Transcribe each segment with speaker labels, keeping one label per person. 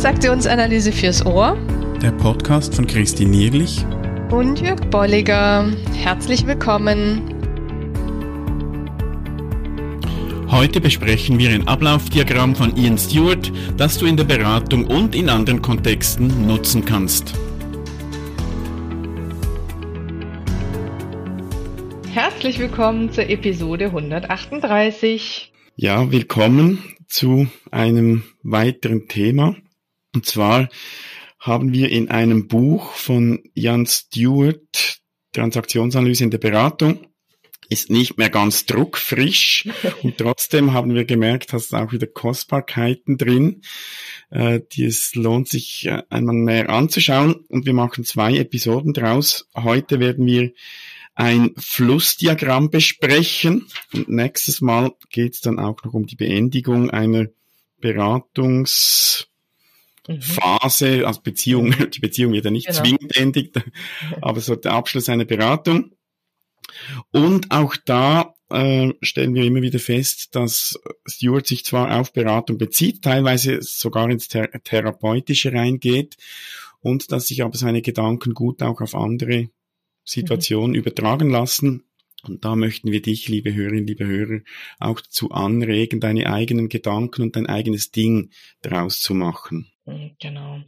Speaker 1: Transaktionsanalyse fürs Ohr.
Speaker 2: Der Podcast von Christine Nierlich
Speaker 1: und Jörg Bolliger. Herzlich willkommen.
Speaker 2: Heute besprechen wir ein Ablaufdiagramm von Ian Stewart, das du in der Beratung und in anderen Kontexten nutzen kannst.
Speaker 1: Herzlich willkommen zur Episode 138.
Speaker 2: Ja, willkommen zu einem weiteren Thema. Und zwar haben wir in einem Buch von Jan Stewart, Transaktionsanalyse in der Beratung, ist nicht mehr ganz druckfrisch. Und trotzdem haben wir gemerkt, dass auch wieder Kostbarkeiten drin, äh, die es lohnt sich äh, einmal näher anzuschauen. Und wir machen zwei Episoden draus. Heute werden wir ein Flussdiagramm besprechen. Und nächstes Mal geht es dann auch noch um die Beendigung einer Beratungs mhm. Phase, also Beziehung, die Beziehung wird ja nicht genau. zwingend endigt, aber so der Abschluss einer Beratung. Und auch da äh, stellen wir immer wieder fest, dass Stewart sich zwar auf Beratung bezieht, teilweise sogar ins Thera Therapeutische reingeht und dass sich aber seine Gedanken gut auch auf andere Situationen mhm. übertragen lassen. Und da möchten wir dich, liebe Hörerinnen, liebe Hörer, auch dazu anregen, deine eigenen Gedanken und dein eigenes Ding daraus zu machen.
Speaker 1: Hm, genau.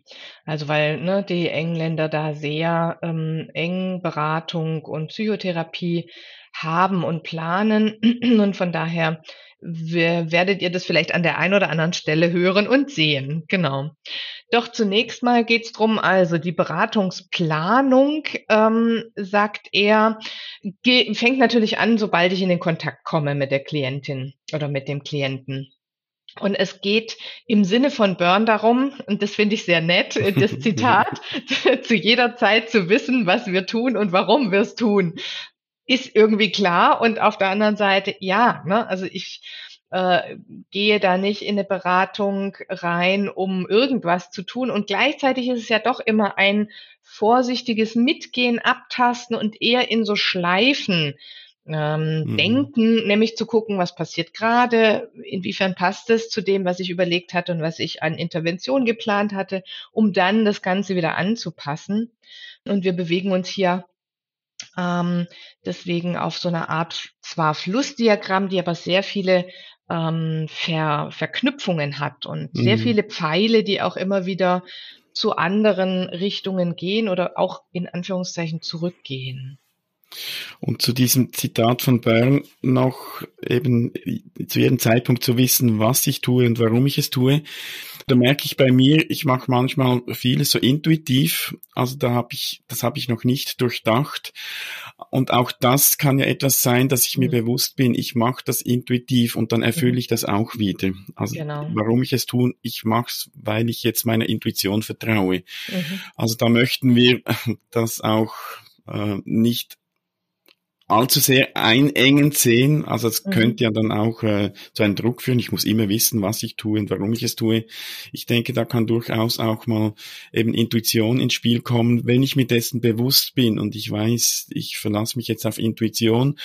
Speaker 1: Also weil ne, die Engländer da sehr ähm, eng Beratung und Psychotherapie haben und planen und von daher werdet ihr das vielleicht an der einen oder anderen Stelle hören und sehen. Genau. Doch zunächst mal geht es drum, also die Beratungsplanung, ähm, sagt er, fängt natürlich an, sobald ich in den Kontakt komme mit der Klientin oder mit dem Klienten. Und es geht im Sinne von Burn darum, und das finde ich sehr nett, das Zitat, zu jeder Zeit zu wissen, was wir tun und warum wir es tun, ist irgendwie klar. Und auf der anderen Seite, ja, ne, also ich äh, gehe da nicht in eine Beratung rein, um irgendwas zu tun. Und gleichzeitig ist es ja doch immer ein vorsichtiges Mitgehen, Abtasten und eher in so Schleifen ähm, mhm. denken, nämlich zu gucken, was passiert gerade, inwiefern passt es zu dem, was ich überlegt hatte und was ich an Intervention geplant hatte, um dann das Ganze wieder anzupassen. Und wir bewegen uns hier ähm, deswegen auf so einer Art zwar Flussdiagramm, die aber sehr viele ähm, Ver Verknüpfungen hat und mhm. sehr viele Pfeile, die auch immer wieder zu anderen Richtungen gehen oder auch in Anführungszeichen zurückgehen.
Speaker 2: Und zu diesem Zitat von Bern noch eben zu jedem Zeitpunkt zu wissen, was ich tue und warum ich es tue. Da merke ich bei mir, ich mache manchmal vieles so intuitiv, also da habe ich, das habe ich noch nicht durchdacht. Und auch das kann ja etwas sein, dass ich mir mhm. bewusst bin, ich mache das intuitiv und dann erfülle mhm. ich das auch wieder. Also genau. warum ich es tue, ich mache es, weil ich jetzt meiner Intuition vertraue. Mhm. Also da möchten wir das auch äh, nicht allzu sehr einengend sehen. Also es mhm. könnte ja dann auch äh, zu einem Druck führen. Ich muss immer wissen, was ich tue und warum ich es tue. Ich denke, da kann durchaus auch mal eben Intuition ins Spiel kommen. Wenn ich mir dessen bewusst bin und ich weiß, ich verlasse mich jetzt auf Intuition,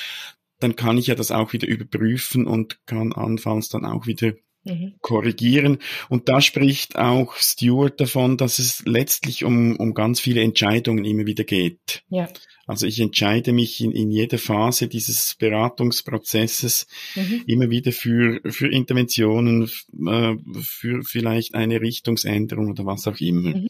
Speaker 2: dann kann ich ja das auch wieder überprüfen und kann anfangs dann auch wieder mhm. korrigieren. Und da spricht auch Stewart davon, dass es letztlich um, um ganz viele Entscheidungen immer wieder geht. Ja. Also ich entscheide mich in, in jeder Phase dieses Beratungsprozesses mhm. immer wieder für, für Interventionen, äh, für vielleicht eine Richtungsänderung oder was auch immer. Mhm.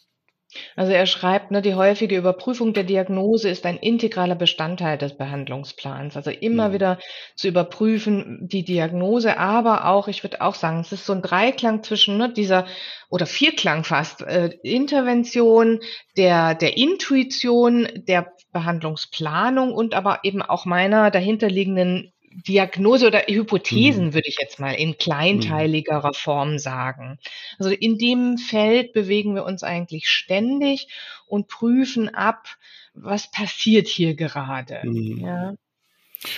Speaker 1: Also er schreibt, ne, die häufige Überprüfung der Diagnose ist ein integraler Bestandteil des Behandlungsplans. Also immer mhm. wieder zu überprüfen, die Diagnose, aber auch, ich würde auch sagen, es ist so ein Dreiklang zwischen ne, dieser oder Vierklang fast, äh, Intervention, der, der Intuition, der Behandlungsplanung und aber eben auch meiner dahinterliegenden Diagnose oder Hypothesen, mhm. würde ich jetzt mal in kleinteiligerer mhm. Form sagen. Also in dem Feld bewegen wir uns eigentlich ständig und prüfen ab, was passiert hier gerade. Mhm. Ja.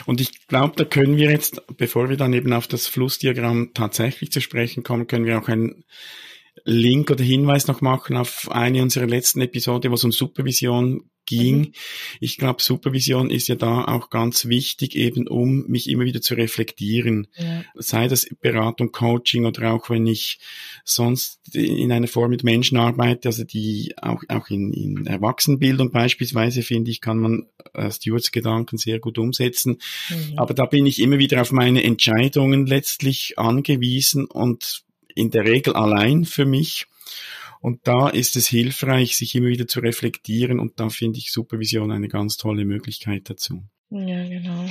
Speaker 2: Und ich glaube, da können wir jetzt, bevor wir dann eben auf das Flussdiagramm tatsächlich zu sprechen kommen, können wir auch ein Link oder Hinweis noch machen auf eine unserer letzten Episode, wo es um Supervision ging. Mhm. Ich glaube, Supervision ist ja da auch ganz wichtig, eben um mich immer wieder zu reflektieren. Ja. Sei das Beratung, Coaching oder auch wenn ich sonst in einer Form mit Menschen arbeite, also die auch, auch in, in Erwachsenenbildung beispielsweise, finde ich, kann man äh, Stewarts Gedanken sehr gut umsetzen. Mhm. Aber da bin ich immer wieder auf meine Entscheidungen letztlich angewiesen und in der Regel allein für mich. Und da ist es hilfreich, sich immer wieder zu reflektieren und da finde ich Supervision eine ganz tolle Möglichkeit dazu.
Speaker 1: Ja, genau.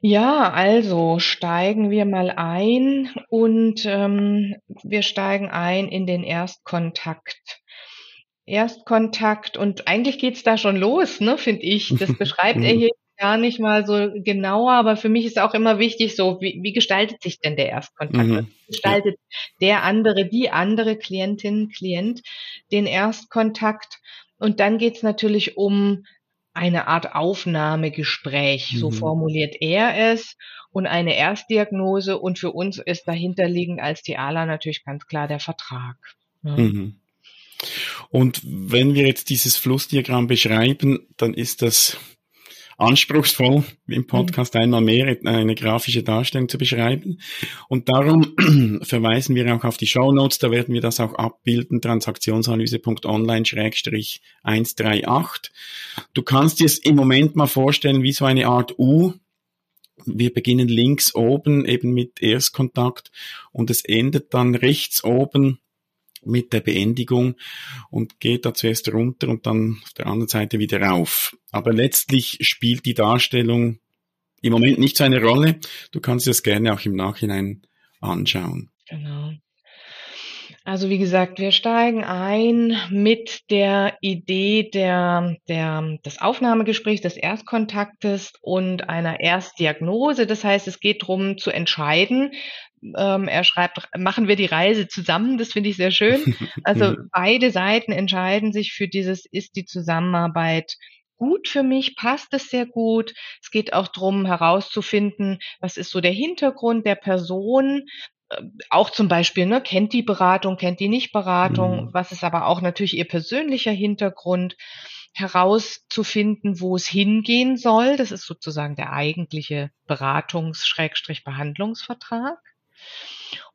Speaker 1: Ja, also steigen wir mal ein und ähm, wir steigen ein in den Erstkontakt. Erstkontakt und eigentlich geht's da schon los, ne, finde ich. Das beschreibt er hier gar nicht mal so genauer, aber für mich ist auch immer wichtig, so wie, wie gestaltet sich denn der Erstkontakt? Mhm. Wie gestaltet ja. der andere, die andere Klientin, Klient den Erstkontakt? Und dann geht's natürlich um eine Art Aufnahmegespräch, mhm. so formuliert er es, und eine Erstdiagnose. Und für uns ist dahinterliegend als Tiala natürlich ganz klar der Vertrag.
Speaker 2: Ja. Mhm. Und wenn wir jetzt dieses Flussdiagramm beschreiben, dann ist das anspruchsvoll, im Podcast einmal mehr eine grafische Darstellung zu beschreiben. Und darum verweisen wir auch auf die Show Notes, da werden wir das auch abbilden, transaktionsanalyse.online-138. Du kannst dir es im Moment mal vorstellen wie so eine Art U, wir beginnen links oben eben mit Erstkontakt und es endet dann rechts oben mit der Beendigung und geht da zuerst runter und dann auf der anderen Seite wieder rauf. Aber letztlich spielt die Darstellung im Moment nicht so eine Rolle. Du kannst das gerne auch im Nachhinein anschauen.
Speaker 1: Genau. Also wie gesagt, wir steigen ein mit der Idee der, der, des Aufnahmegesprächs, des Erstkontaktes und einer Erstdiagnose. Das heißt, es geht darum zu entscheiden, ähm, er schreibt, machen wir die Reise zusammen. Das finde ich sehr schön. Also beide Seiten entscheiden sich für dieses, ist die Zusammenarbeit gut für mich, passt es sehr gut. Es geht auch darum herauszufinden, was ist so der Hintergrund der Person, äh, auch zum Beispiel, ne, kennt die Beratung, kennt die nicht Beratung, mhm. was ist aber auch natürlich ihr persönlicher Hintergrund, herauszufinden, wo es hingehen soll. Das ist sozusagen der eigentliche Beratungs-Behandlungsvertrag.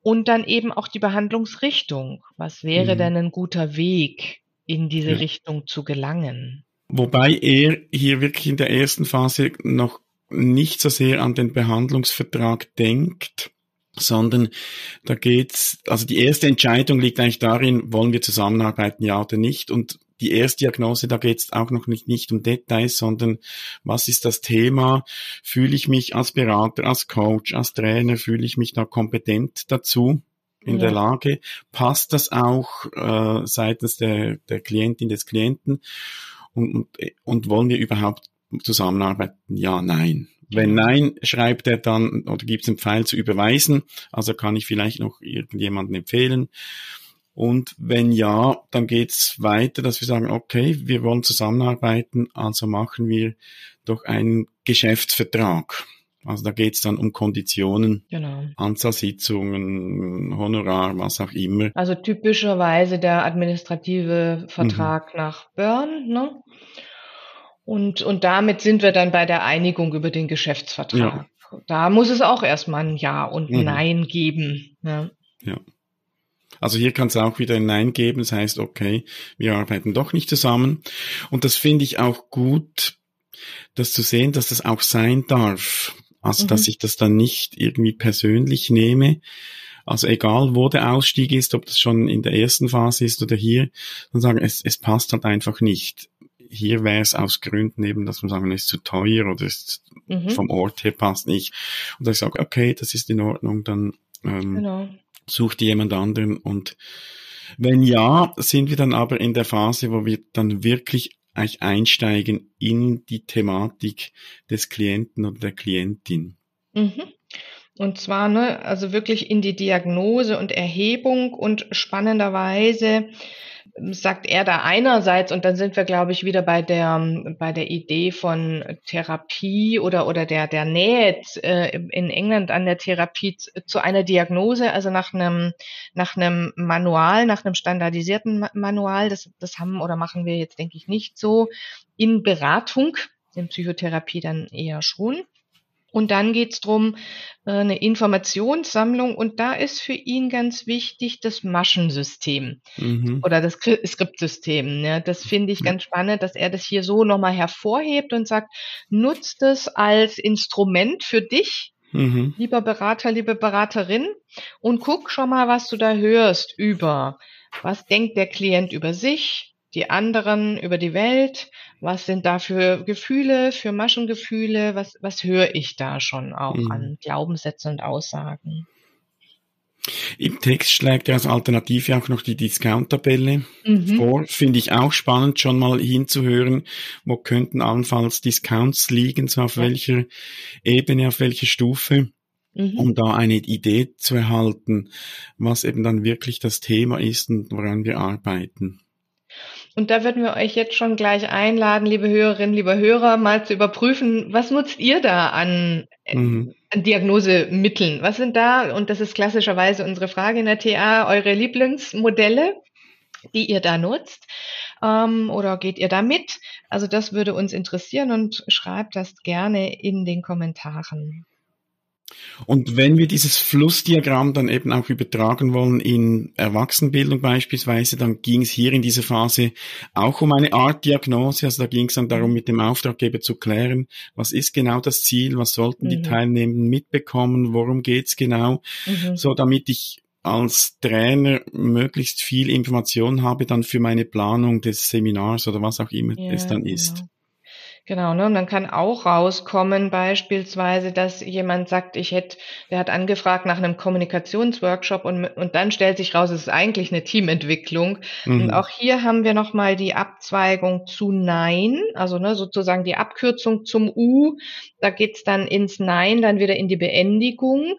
Speaker 1: Und dann eben auch die Behandlungsrichtung. Was wäre mhm. denn ein guter Weg, in diese ja. Richtung zu gelangen?
Speaker 2: Wobei er hier wirklich in der ersten Phase noch nicht so sehr an den Behandlungsvertrag denkt, sondern da geht's, also die erste Entscheidung liegt eigentlich darin, wollen wir zusammenarbeiten, ja oder nicht. Und die Erstdiagnose, da geht es auch noch nicht, nicht um Details, sondern was ist das Thema? Fühle ich mich als Berater, als Coach, als Trainer, fühle ich mich da kompetent dazu? in ja. der Lage? Passt das auch äh, seitens der, der Klientin, des Klienten? Und, und, und wollen wir überhaupt zusammenarbeiten? Ja, nein. Wenn nein, schreibt er dann oder gibt es einen Pfeil zu überweisen. Also kann ich vielleicht noch irgendjemanden empfehlen. Und wenn ja, dann geht's weiter, dass wir sagen, okay, wir wollen zusammenarbeiten, also machen wir doch einen Geschäftsvertrag. Also da geht's dann um Konditionen, genau. Anzahl Sitzungen, Honorar, was auch immer.
Speaker 1: Also typischerweise der administrative Vertrag mhm. nach Bern. Ne? Und, und damit sind wir dann bei der Einigung über den Geschäftsvertrag. Ja. Da muss es auch erstmal ein Ja und ein mhm. Nein geben.
Speaker 2: Ne? Ja. Also hier kann es auch wieder ein Nein geben. Das heißt, okay, wir arbeiten doch nicht zusammen. Und das finde ich auch gut, das zu sehen, dass das auch sein darf. Also, mhm. dass ich das dann nicht irgendwie persönlich nehme. Also egal, wo der Ausstieg ist, ob das schon in der ersten Phase ist oder hier, dann sagen, es, es passt halt einfach nicht. Hier wäre es aus Gründen eben, dass man sagen, es ist zu teuer oder ist mhm. vom Ort her passt nicht. Und ich sage, okay, das ist in Ordnung, dann ähm, genau sucht jemand anderen und wenn ja, sind wir dann aber in der Phase, wo wir dann wirklich eigentlich einsteigen in die Thematik des Klienten oder der Klientin.
Speaker 1: Mhm. Und zwar, ne, also wirklich in die Diagnose und Erhebung und spannenderweise sagt er da einerseits, und dann sind wir, glaube ich, wieder bei der, bei der Idee von Therapie oder, oder der, der Nähe äh, in England an der Therapie zu einer Diagnose, also nach einem, nach einem Manual, nach einem standardisierten Manual, das, das haben oder machen wir jetzt, denke ich, nicht so in Beratung, in Psychotherapie dann eher schon. Und dann geht's drum äh, eine Informationssammlung und da ist für ihn ganz wichtig das Maschensystem mhm. oder das Skriptsystem. Ne? Das finde ich ganz spannend, dass er das hier so nochmal hervorhebt und sagt, nutzt es als Instrument für dich, mhm. lieber Berater, liebe Beraterin, und guck schon mal, was du da hörst über, was denkt der Klient über sich, die anderen, über die Welt, was sind da für Gefühle, für Maschengefühle, was, was höre ich da schon auch mhm. an Glaubenssätzen und Aussagen?
Speaker 2: Im Text schlägt er als Alternative auch noch die Discount-Tabelle mhm. vor. Finde ich auch spannend, schon mal hinzuhören, wo könnten allenfalls Discounts liegen, so auf ja. welcher Ebene, auf welcher Stufe, mhm. um da eine Idee zu erhalten, was eben dann wirklich das Thema ist und woran wir arbeiten.
Speaker 1: Und da würden wir euch jetzt schon gleich einladen, liebe Hörerinnen, liebe Hörer, mal zu überprüfen, was nutzt ihr da an, mhm. an Diagnosemitteln? Was sind da, und das ist klassischerweise unsere Frage in der TA, eure Lieblingsmodelle, die ihr da nutzt? Ähm, oder geht ihr da mit? Also das würde uns interessieren und schreibt das gerne in den Kommentaren.
Speaker 2: Und wenn wir dieses Flussdiagramm dann eben auch übertragen wollen in Erwachsenenbildung beispielsweise, dann ging es hier in dieser Phase auch um eine Art Diagnose. Also da ging es dann darum, mit dem Auftraggeber zu klären, was ist genau das Ziel, was sollten mhm. die Teilnehmenden mitbekommen, worum geht's genau, mhm. so damit ich als Trainer möglichst viel Information habe dann für meine Planung des Seminars oder was auch immer ja, es dann ist. Genau.
Speaker 1: Genau, ne? Und dann kann auch rauskommen, beispielsweise, dass jemand sagt, ich hätte, der hat angefragt nach einem Kommunikationsworkshop und, und dann stellt sich raus, es ist eigentlich eine Teamentwicklung. Mhm. Und auch hier haben wir nochmal die Abzweigung zu Nein, also ne, sozusagen die Abkürzung zum U. Da geht's dann ins Nein, dann wieder in die Beendigung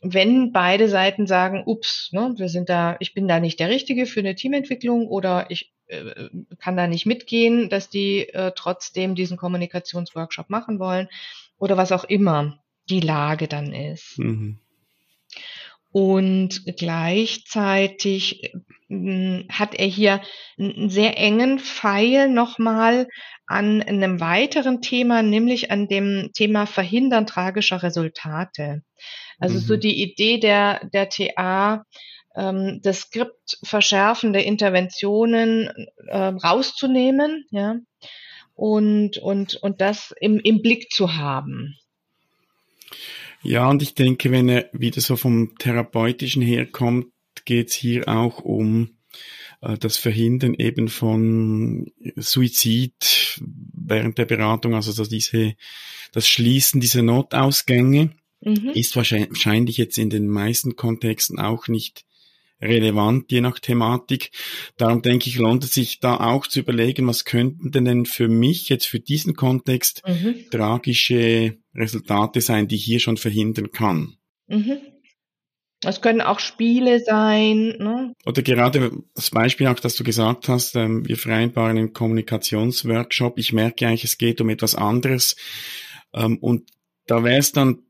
Speaker 1: wenn beide Seiten sagen, ups, ne, wir sind da, ich bin da nicht der Richtige für eine Teamentwicklung oder ich äh, kann da nicht mitgehen, dass die äh, trotzdem diesen Kommunikationsworkshop machen wollen oder was auch immer die Lage dann ist. Mhm. Und gleichzeitig äh, hat er hier einen sehr engen Pfeil nochmal an einem weiteren Thema, nämlich an dem Thema Verhindern tragischer Resultate. Also mhm. so die Idee der, der TA, ähm, das Skript verschärfende Interventionen äh, rauszunehmen, ja, und, und, und das im, im Blick zu haben.
Speaker 2: Ja, und ich denke, wenn er wieder so vom Therapeutischen herkommt, geht es hier auch um äh, das Verhindern eben von Suizid während der Beratung, also so diese, das Schließen dieser Notausgänge mhm. ist wahrscheinlich jetzt in den meisten Kontexten auch nicht relevant, je nach Thematik. Darum denke ich, lohnt es sich da auch zu überlegen, was könnten denn für mich jetzt für diesen Kontext mhm. tragische Resultate sein, die ich hier schon verhindern kann.
Speaker 1: Mhm. Es können auch Spiele sein. Ne?
Speaker 2: Oder gerade das Beispiel auch, dass du gesagt hast, ähm, wir vereinbaren einen Kommunikationsworkshop. Ich merke eigentlich, es geht um etwas anderes. Ähm, und da wäre es dann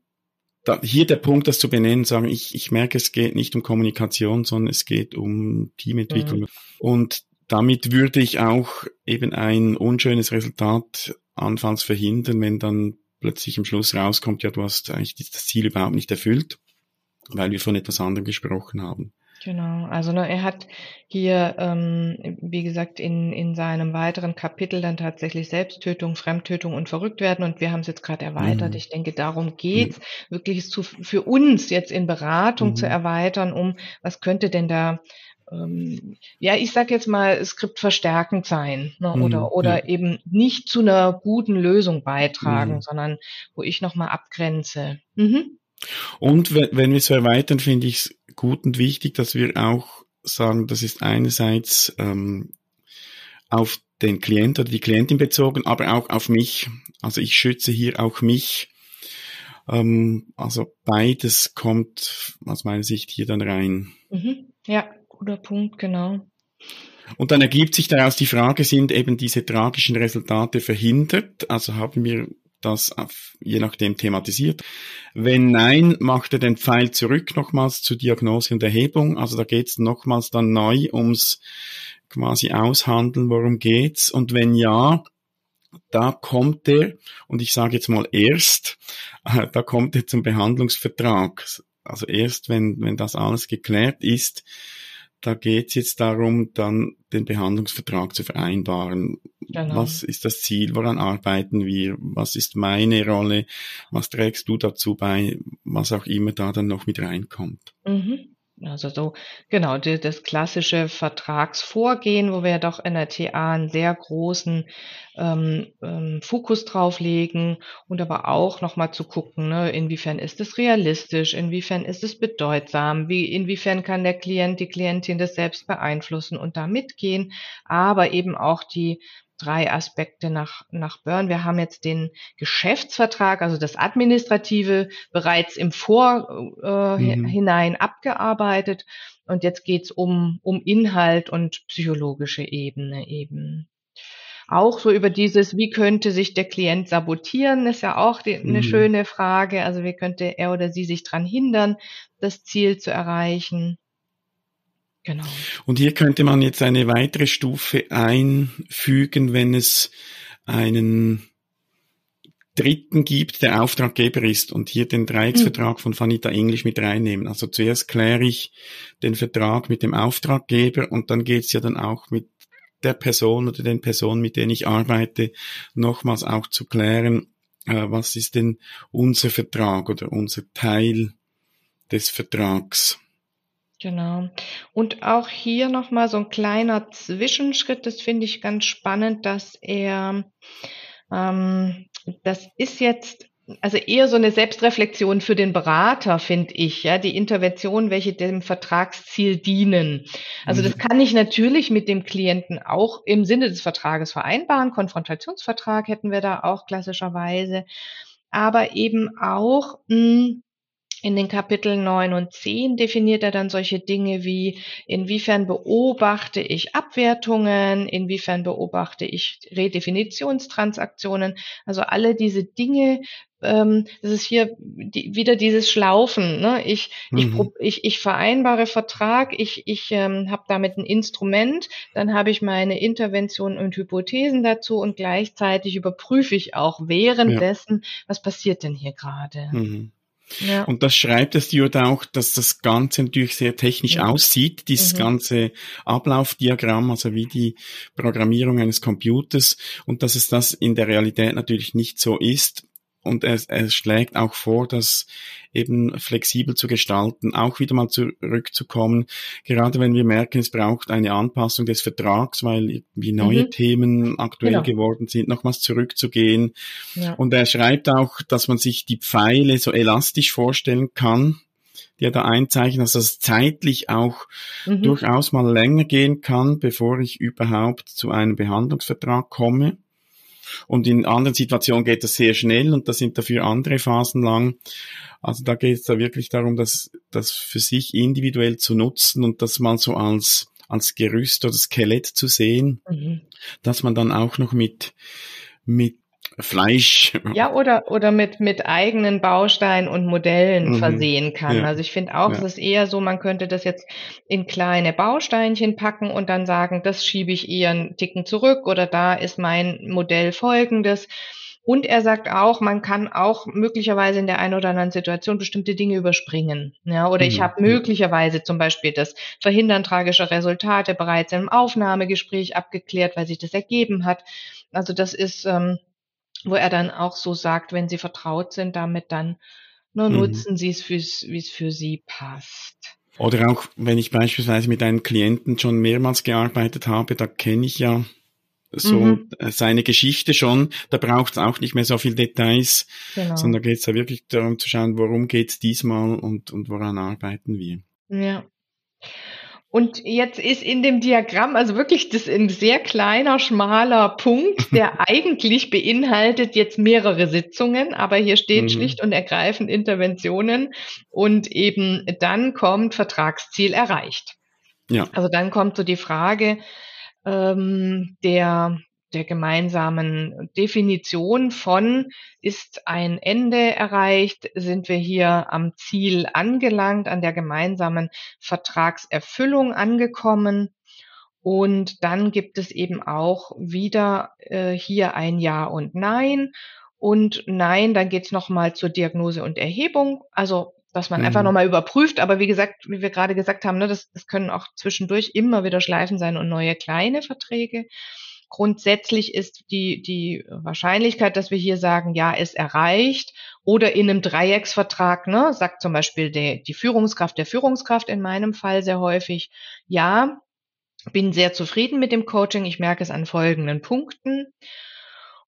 Speaker 2: da, hier der Punkt, das zu benennen, sagen, ich, ich merke, es geht nicht um Kommunikation, sondern es geht um Teamentwicklung. Mhm. Und damit würde ich auch eben ein unschönes Resultat anfangs verhindern, wenn dann plötzlich am Schluss rauskommt, ja, du hast eigentlich das Ziel überhaupt nicht erfüllt, weil wir von etwas anderem gesprochen haben.
Speaker 1: Genau, also ne, er hat hier, ähm, wie gesagt, in, in seinem weiteren Kapitel dann tatsächlich Selbsttötung, Fremdtötung und Verrücktwerden und wir haben es jetzt gerade erweitert. Mhm. Ich denke, darum geht's, mhm. wirklich es zu, für uns jetzt in Beratung mhm. zu erweitern, um was könnte denn da ähm, ja, ich sag jetzt mal, Skript verstärkend sein ne, mhm, oder oder ja. eben nicht zu einer guten Lösung beitragen, mhm. sondern wo ich nochmal abgrenze. Mhm.
Speaker 2: Und wenn wir es erweitern, finde ich es gut und wichtig, dass wir auch sagen, das ist einerseits ähm, auf den Klient oder die Klientin bezogen, aber auch auf mich. Also ich schütze hier auch mich Ähm, also beides kommt aus meiner Sicht hier dann rein.
Speaker 1: Mhm. Ja, guter Punkt, genau.
Speaker 2: Und dann ergibt sich daraus die Frage, sind eben diese tragischen Resultate verhindert? Also haben wir das auf, je nachdem thematisiert. Wenn nein, macht er den Pfeil zurück nochmals zur Diagnose und Erhebung. Also da geht es nochmals dann neu ums quasi aushandeln, worum geht's. Und wenn ja, da kommt er, und ich sage jetzt mal erst, da kommt er zum Behandlungsvertrag. Also erst, wenn, wenn das alles geklärt ist, da geht es jetzt darum, dann den Behandlungsvertrag zu vereinbaren. Genau. Was ist das Ziel? Woran arbeiten wir? Was ist meine Rolle? Was trägst du dazu bei? Was auch immer da dann noch mit reinkommt.
Speaker 1: Mhm. Also so, genau, die, das klassische Vertragsvorgehen, wo wir ja doch in der TA einen sehr großen ähm, ähm, Fokus drauf legen und aber auch nochmal zu gucken, ne, inwiefern ist es realistisch, inwiefern ist es bedeutsam, wie, inwiefern kann der Klient, die Klientin das selbst beeinflussen und da mitgehen, aber eben auch die drei Aspekte nach, nach Byrne. Wir haben jetzt den Geschäftsvertrag, also das Administrative, bereits im Vorhinein äh, mhm. abgearbeitet. Und jetzt geht's um, um Inhalt und psychologische Ebene eben. Auch so über dieses, wie könnte sich der Klient sabotieren, ist ja auch die, eine mhm. schöne Frage. Also wie könnte er oder sie sich dran hindern, das Ziel zu erreichen?
Speaker 2: Genau. Und hier könnte man jetzt eine weitere Stufe einfügen, wenn es einen Dritten gibt, der Auftraggeber ist und hier den Dreiecksvertrag von Vanita English mit reinnehmen. Also zuerst kläre ich den Vertrag mit dem Auftraggeber und dann geht's ja dann auch mit der Person oder den Personen, mit denen ich arbeite, nochmals auch zu klären, äh, was ist denn unser Vertrag oder unser Teil des Vertrags.
Speaker 1: Genau. Und auch hier nochmal so ein kleiner Zwischenschritt, das finde ich ganz spannend, dass er, ähm, das ist jetzt also eher so eine Selbstreflexion für den Berater, finde ich, ja, die Intervention, welche dem Vertragsziel dienen. Also das mhm. kann ich natürlich mit dem Klienten auch im Sinne des Vertrages vereinbaren. Konfrontationsvertrag hätten wir da auch klassischerweise, aber eben auch mh, hm, in den Kapiteln 9 und 10 definiert er dann solche Dinge wie, inwiefern beobachte ich Abwertungen, inwiefern beobachte ich Redefinitionstransaktionen, also alle diese Dinge, ähm, das ist hier die, wieder dieses Schlaufen. Ne? Ich, mhm. ich, ich, ich vereinbare Vertrag, ich, ich ähm, habe damit ein Instrument, dann habe ich meine Interventionen und Hypothesen dazu und gleichzeitig überprüfe ich auch währenddessen, ja. was passiert denn hier gerade. Mhm.
Speaker 2: Ja. Und das schreibt der Steward auch, dass das Ganze natürlich sehr technisch ja. aussieht, dieses mhm. ganze Ablaufdiagramm, also wie die Programmierung eines Computers und dass es das in der Realität natürlich nicht so ist und er, er schlägt auch vor, das eben flexibel zu gestalten, auch wieder mal zurückzukommen, gerade wenn wir merken, es braucht eine Anpassung des Vertrags, weil irgendwie neue mhm. Themen aktuell genau. geworden sind, nochmals zurückzugehen. Ja. Und er schreibt auch, dass man sich die Pfeile so elastisch vorstellen kann, die er da einzeichnet, dass das zeitlich auch mhm. durchaus mal länger gehen kann, bevor ich überhaupt zu einem Behandlungsvertrag komme. Und in anderen Situationen geht das sehr schnell und das sind dafür andere Phasen lang. Also da geht es da wirklich darum, das, das für sich individuell zu nutzen und das mal so als, als Gerüst oder Skelett zu sehen, mhm. dass man dann auch noch mit, mit Fleisch.
Speaker 1: Ja, oder, oder mit, mit eigenen Bausteinen und Modellen mhm. versehen kann. Ja. Also ich finde auch, ja. es ist eher so, man könnte das jetzt in kleine Bausteinchen packen und dann sagen, das schiebe ich eher einen Ticken zurück oder da ist mein Modell folgendes. Und er sagt auch, man kann auch möglicherweise in der einen oder anderen Situation bestimmte Dinge überspringen. Ja, oder mhm. ich habe möglicherweise zum Beispiel das Verhindern tragischer Resultate bereits im Aufnahmegespräch abgeklärt, weil sich das ergeben hat. Also das ist ähm, wo er dann auch so sagt, wenn sie vertraut sind damit, dann nur mhm. nutzen sie es, wie es für sie passt.
Speaker 2: Oder auch, wenn ich beispielsweise mit einem Klienten schon mehrmals gearbeitet habe, da kenne ich ja so mhm. seine Geschichte schon. Da braucht es auch nicht mehr so viel Details, genau. sondern geht es ja wirklich darum zu schauen, worum geht es diesmal und, und woran arbeiten wir.
Speaker 1: Ja. Und jetzt ist in dem Diagramm also wirklich das ein sehr kleiner, schmaler Punkt, der eigentlich beinhaltet jetzt mehrere Sitzungen, aber hier steht mhm. schlicht und ergreifend Interventionen und eben dann kommt Vertragsziel erreicht. Ja. Also dann kommt so die Frage ähm, der der gemeinsamen Definition von, ist ein Ende erreicht, sind wir hier am Ziel angelangt, an der gemeinsamen Vertragserfüllung angekommen. Und dann gibt es eben auch wieder äh, hier ein Ja und Nein. Und Nein, dann geht es nochmal zur Diagnose und Erhebung. Also dass man mhm. einfach nochmal überprüft. Aber wie gesagt, wie wir gerade gesagt haben, ne, das, das können auch zwischendurch immer wieder Schleifen sein und neue kleine Verträge. Grundsätzlich ist die, die Wahrscheinlichkeit, dass wir hier sagen, ja, ist erreicht oder in einem Dreiecksvertrag, ne, sagt zum Beispiel der, die Führungskraft der Führungskraft in meinem Fall sehr häufig, ja, bin sehr zufrieden mit dem Coaching. Ich merke es an folgenden Punkten.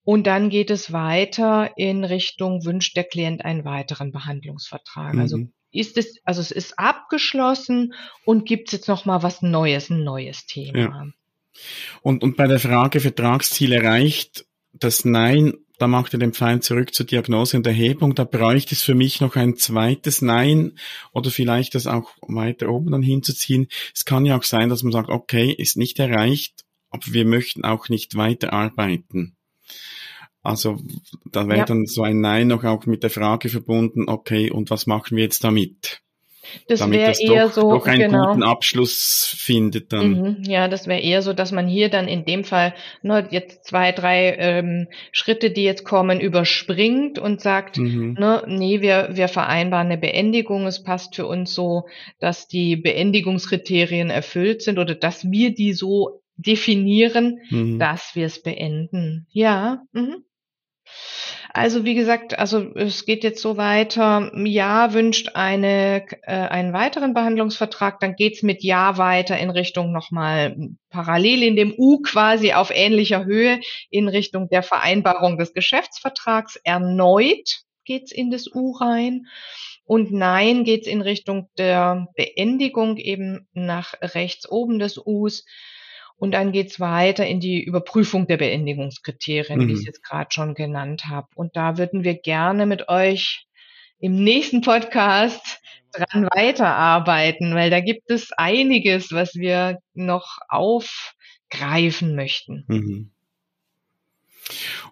Speaker 1: Und dann geht es weiter in Richtung, wünscht der Klient einen weiteren Behandlungsvertrag. Also mhm. Also ist es, also es ist abgeschlossen und gibt es jetzt noch mal was Neues, ein neues Thema. Ja.
Speaker 2: Und, und bei der Frage Vertragsziel erreicht, das Nein, da macht er den Pfeil zurück zur Diagnose und Erhebung. Da bräuchte es für mich noch ein zweites Nein oder vielleicht das auch weiter oben dann hinzuziehen. Es kann ja auch sein, dass man sagt, okay, ist nicht erreicht, aber wir möchten auch nicht weiterarbeiten. Also da wäre ja. dann so ein Nein noch auch mit der Frage verbunden, okay, und was machen wir jetzt damit?
Speaker 1: Das wäre eher doch, so,
Speaker 2: doch einen genau. guten Abschluss findet dann.
Speaker 1: Mhm, ja, das wäre eher so, dass man hier dann in dem Fall ne, jetzt zwei, drei ähm, Schritte, die jetzt kommen, überspringt und sagt, mhm. ne, nee, wir, wir vereinbaren eine Beendigung. Es passt für uns so, dass die Beendigungskriterien erfüllt sind oder dass wir die so definieren, mhm. dass wir es beenden. Ja. Mhm. Also wie gesagt, also es geht jetzt so weiter. Ja wünscht eine, äh, einen weiteren Behandlungsvertrag, dann geht's mit Ja weiter in Richtung nochmal parallel in dem U quasi auf ähnlicher Höhe in Richtung der Vereinbarung des Geschäftsvertrags. Erneut geht's in das U rein. Und Nein geht's in Richtung der Beendigung eben nach rechts oben des Us. Und dann geht's weiter in die Überprüfung der Beendigungskriterien, mhm. wie ich es jetzt gerade schon genannt habe. Und da würden wir gerne mit euch im nächsten Podcast dran weiterarbeiten, weil da gibt es einiges, was wir noch aufgreifen möchten. Mhm.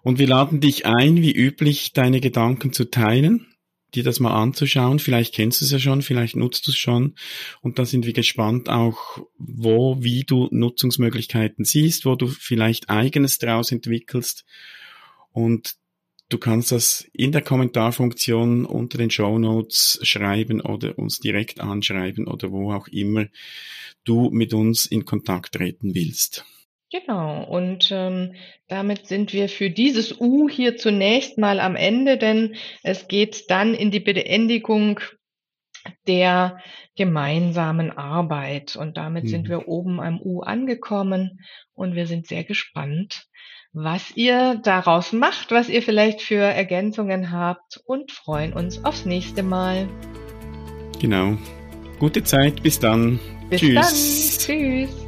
Speaker 2: Und wir laden dich ein, wie üblich, deine Gedanken zu teilen dir das mal anzuschauen. Vielleicht kennst du es ja schon, vielleicht nutzt du es schon. Und da sind wir gespannt auch, wo, wie du Nutzungsmöglichkeiten siehst, wo du vielleicht eigenes draus entwickelst. Und du kannst das in der Kommentarfunktion unter den Show Notes schreiben oder uns direkt anschreiben oder wo auch immer du mit uns in Kontakt treten willst.
Speaker 1: Genau, und ähm, damit sind wir für dieses U hier zunächst mal am Ende, denn es geht dann in die Beendigung der gemeinsamen Arbeit. Und damit mhm. sind wir oben am U angekommen und wir sind sehr gespannt, was ihr daraus macht, was ihr vielleicht für Ergänzungen habt und freuen uns aufs nächste Mal.
Speaker 2: Genau. Gute Zeit, bis dann.
Speaker 1: Bis Tschüss. dann. Tschüss.